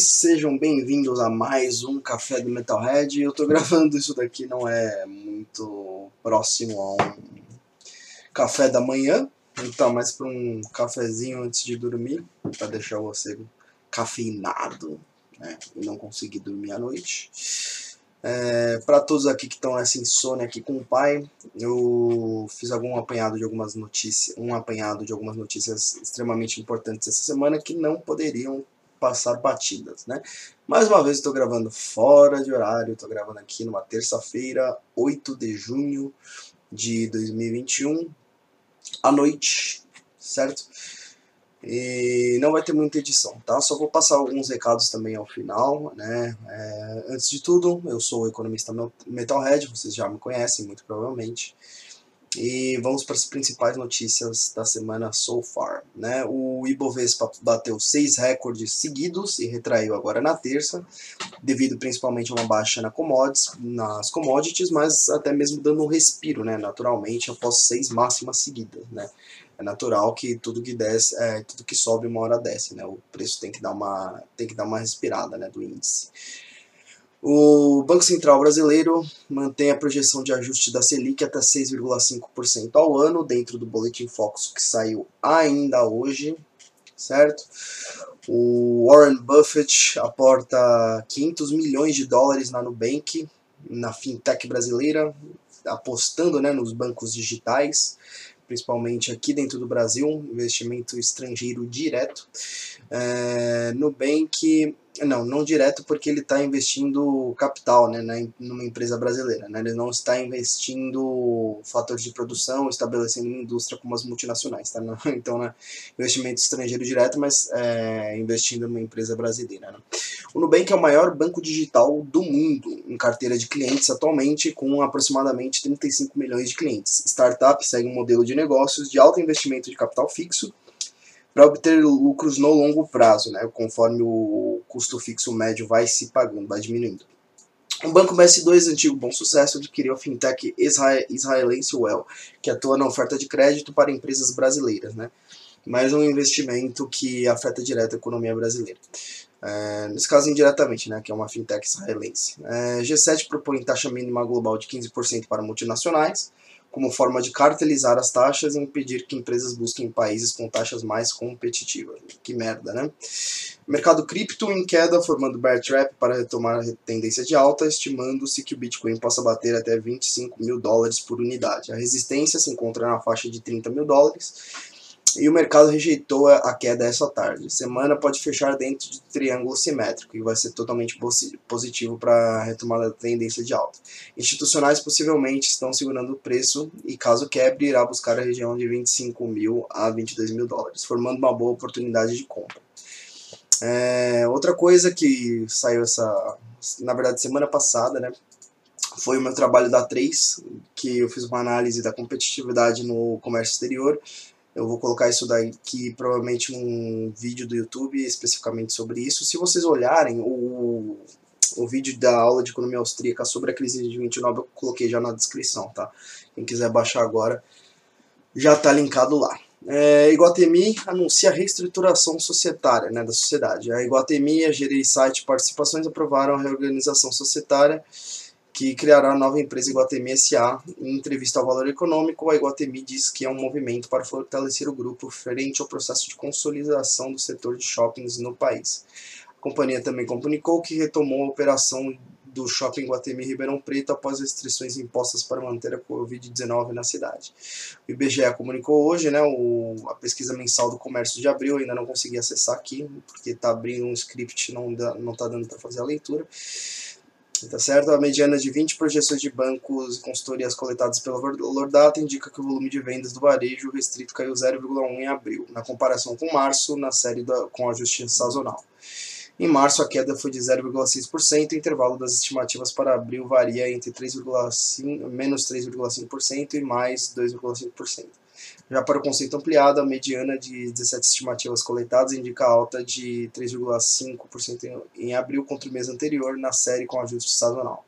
Sejam bem-vindos a mais um Café do Metalhead. Eu tô gravando isso daqui, não é muito próximo a um café da manhã, então mais para um cafezinho antes de dormir, para deixar você cafeinado né, e não conseguir dormir à noite. É, para todos aqui que estão essa insônia aqui com o pai, eu fiz algum apanhado de algumas notícias, um apanhado de algumas notícias extremamente importantes essa semana que não poderiam passar batidas, né? Mais uma vez estou gravando fora de horário, estou gravando aqui numa terça-feira, 8 de junho de 2021, à noite, certo? E não vai ter muita edição, tá? Só vou passar alguns recados também ao final, né? É, antes de tudo, eu sou o economista Metalhead, vocês já me conhecem muito provavelmente. E vamos para as principais notícias da semana so far. Né? O Ibovespa bateu seis recordes seguidos e retraiu agora na terça, devido principalmente a uma baixa na commodities, nas commodities, mas até mesmo dando um respiro, né? naturalmente, após seis máximas seguidas. Né? É natural que tudo que desce, é, tudo que sobe uma hora desce, né? o preço tem que dar uma, tem que dar uma respirada né, do índice. O Banco Central brasileiro mantém a projeção de ajuste da Selic até 6,5% ao ano, dentro do boletim Focus que saiu ainda hoje, certo? O Warren Buffett aporta 500 milhões de dólares na Nubank, na fintech brasileira, apostando né, nos bancos digitais, principalmente aqui dentro do Brasil, investimento estrangeiro direto. É, Nubank não, não direto porque ele está investindo capital né, numa empresa brasileira. Né? Ele não está investindo fatores de produção, estabelecendo uma indústria como as multinacionais. Tá? Então, né, investimento estrangeiro direto, mas é, investindo numa empresa brasileira. Né? O Nubank é o maior banco digital do mundo em carteira de clientes atualmente, com aproximadamente 35 milhões de clientes. Startup segue um modelo de negócios de alto investimento de capital fixo para obter lucros no longo prazo, né, conforme o custo fixo médio vai se pagando, vai diminuindo. O Banco BS2, antigo bom sucesso, adquiriu a fintech israelense Well, que atua na oferta de crédito para empresas brasileiras. Né? Mais um investimento que afeta direto a economia brasileira. É, nesse caso, indiretamente, né, que é uma fintech israelense. É, G7 propõe taxa mínima global de 15% para multinacionais como forma de cartelizar as taxas e impedir que empresas busquem países com taxas mais competitivas. Que merda, né? Mercado cripto em queda, formando bear trap para retomar a tendência de alta, estimando-se que o Bitcoin possa bater até 25 mil dólares por unidade. A resistência se encontra na faixa de 30 mil dólares e o mercado rejeitou a queda essa tarde. Semana pode fechar dentro de triângulo simétrico e vai ser totalmente positivo para a retomada da tendência de alta. Institucionais possivelmente estão segurando o preço e caso quebre irá buscar a região de 25 mil a 22 mil dólares, formando uma boa oportunidade de compra. É, outra coisa que saiu essa, na verdade semana passada, né, foi o meu trabalho da 3, que eu fiz uma análise da competitividade no comércio exterior eu vou colocar isso daqui, provavelmente um vídeo do YouTube especificamente sobre isso. Se vocês olharem o, o vídeo da aula de economia austríaca sobre a crise de 29, eu coloquei já na descrição, tá? Quem quiser baixar agora, já está linkado lá. É, Iguatemi anuncia reestruturação societária né, da sociedade. A Iguatemi a Gereissite Participações aprovaram a reorganização societária que criará a nova empresa Iguatemi SA. Em entrevista ao Valor Econômico, a Iguatemi diz que é um movimento para fortalecer o grupo frente ao processo de consolidação do setor de shoppings no país. A companhia também comunicou que retomou a operação do Shopping Guatemi Ribeirão Preto após restrições impostas para manter a Covid-19 na cidade. O IBGE comunicou hoje, né, o, a pesquisa mensal do comércio de abril, ainda não consegui acessar aqui, porque está abrindo um script, não está dando para fazer a leitura tá certo? A mediana de 20 projeções de bancos e consultorias coletadas pela Lordata indica que o volume de vendas do varejo restrito caiu 0,1 em abril, na comparação com março, na série da, com a justiça sazonal. Em março, a queda foi de 0,6%, o intervalo das estimativas para abril varia entre 3,5, menos 3,5% e mais 2,5%. Já para o conceito ampliado, a mediana de 17 estimativas coletadas indica alta de 3,5% em abril contra o mês anterior na série com ajuste sazonal.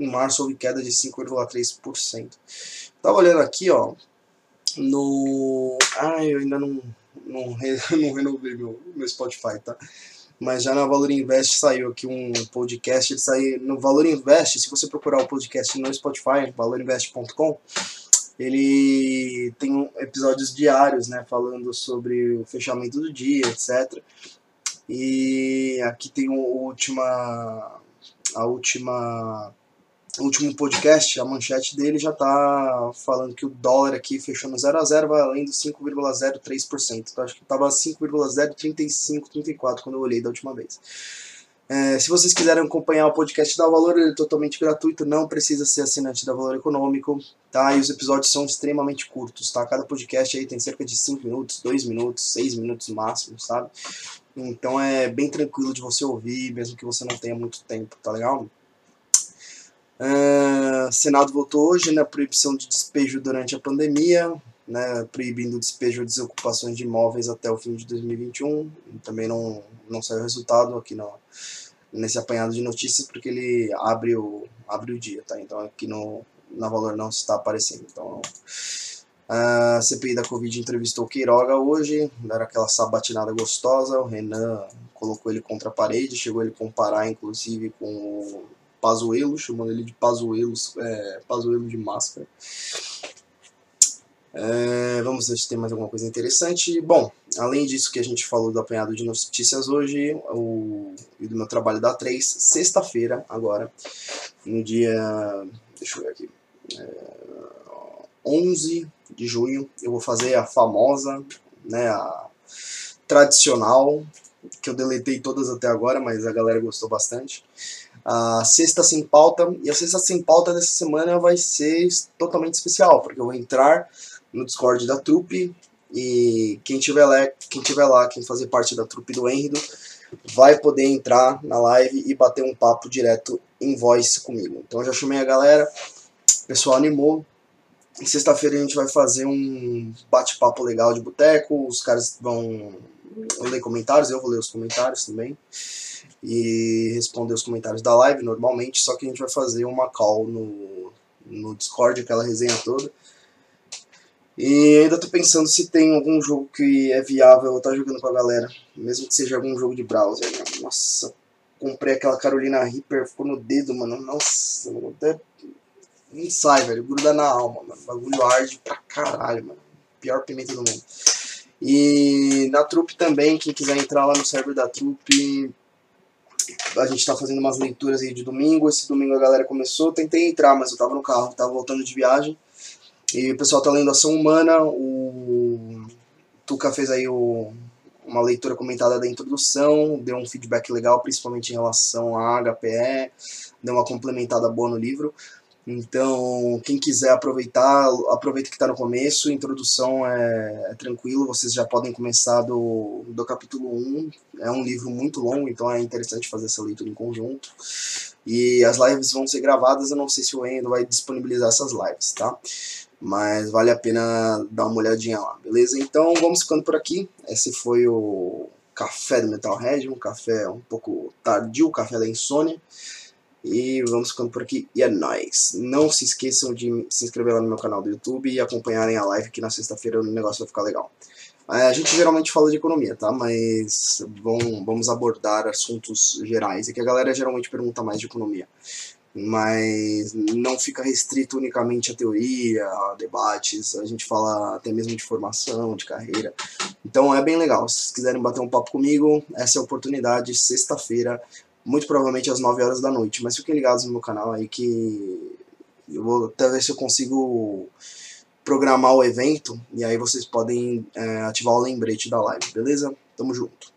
Em março houve queda de 5,3%. Estava olhando aqui, ó, no... Ah, eu ainda não, não, re... não renovei meu, meu Spotify, tá? mas já na Valor Invest saiu aqui um podcast, ele saiu no Valor Invest, se você procurar o podcast no Spotify, valorinvest.com, ele tem episódios diários, né, falando sobre o fechamento do dia, etc. E aqui tem a última a última o último podcast, a manchete dele já está falando que o dólar aqui fechou no 0 a 0 valendo 5,03%. Então acho que estava 5,035, 34 quando eu olhei da última vez. É, se vocês quiserem acompanhar o podcast da Valor, ele é totalmente gratuito, não precisa ser assinante da Valor Econômico, tá? E os episódios são extremamente curtos, tá? Cada podcast aí tem cerca de 5 minutos, 2 minutos, 6 minutos máximo, sabe? Então é bem tranquilo de você ouvir, mesmo que você não tenha muito tempo, tá legal? Uh, Senado votou hoje na né, proibição de despejo durante a pandemia, né, proibindo o despejo de desocupações de imóveis até o fim de 2021. Também não, não saiu resultado aqui no, nesse apanhado de notícias, porque ele abre o, abre o dia, tá? Então aqui no, na Valor não está aparecendo. Então, a CPI da Covid entrevistou Queiroga hoje, era aquela sabatinada gostosa, o Renan colocou ele contra a parede, chegou ele comparar inclusive com o Pazuelo, chamando ele de Pazuelo, é, Pazuelo de máscara. É, vamos ver se tem mais alguma coisa interessante. Bom, além disso que a gente falou do apanhado de notícias hoje, o, e do meu trabalho da 3, sexta-feira, agora, no dia. Deixa eu ver aqui. É, 11 de junho, eu vou fazer a famosa, né, a tradicional, que eu deletei todas até agora, mas a galera gostou bastante a sexta sem pauta. E a sexta sem pauta dessa semana vai ser totalmente especial, porque eu vou entrar no Discord da trupe e quem tiver lá, quem tiver lá, quem fazer parte da trupe do Henrido, vai poder entrar na live e bater um papo direto em voz comigo. Então já chamei a galera, o pessoal animou. Sexta-feira a gente vai fazer um bate-papo legal de boteco, os caras vão ler comentários, eu vou ler os comentários também e responder os comentários da live normalmente, só que a gente vai fazer uma call no, no Discord, aquela resenha toda. E ainda tô pensando se tem algum jogo que é viável eu estar tá jogando com a galera, mesmo que seja algum jogo de browser. Né? Nossa, comprei aquela Carolina Reaper, ficou no dedo, mano. Nossa, até não sai, velho, gruda na alma, mano. Bagulho arde pra caralho, mano. Pior pimenta do mundo. E na trupe também, quem quiser entrar lá no server da trupe, a gente tá fazendo umas leituras aí de domingo. Esse domingo a galera começou, tentei entrar, mas eu tava no carro, tava voltando de viagem. E o pessoal tá lendo Ação Humana, o Tuca fez aí o... uma leitura comentada da introdução, deu um feedback legal, principalmente em relação à HPE, deu uma complementada boa no livro. Então, quem quiser aproveitar, aproveita que está no começo, introdução é, é, tranquilo, vocês já podem começar do, do capítulo 1, é um livro muito longo, então é interessante fazer essa leitura em conjunto. E as lives vão ser gravadas, eu não sei se o Endo vai disponibilizar essas lives, tá? Mas vale a pena dar uma olhadinha lá, beleza? Então vamos ficando por aqui, esse foi o café do Metalhead, um café um pouco tardio, café da insônia. E vamos ficando por aqui. E é nóis. Não se esqueçam de se inscrever lá no meu canal do YouTube e acompanharem a live que na sexta-feira o negócio vai ficar legal. É, a gente geralmente fala de economia, tá? Mas vamos abordar assuntos gerais. É que a galera geralmente pergunta mais de economia. Mas não fica restrito unicamente a teoria, a debates. A gente fala até mesmo de formação, de carreira. Então é bem legal. Se vocês quiserem bater um papo comigo, essa é a oportunidade. Sexta-feira, muito provavelmente às 9 horas da noite. Mas fiquem ligados no meu canal aí que eu vou até ver se eu consigo programar o evento e aí vocês podem é, ativar o lembrete da live, beleza? Tamo junto.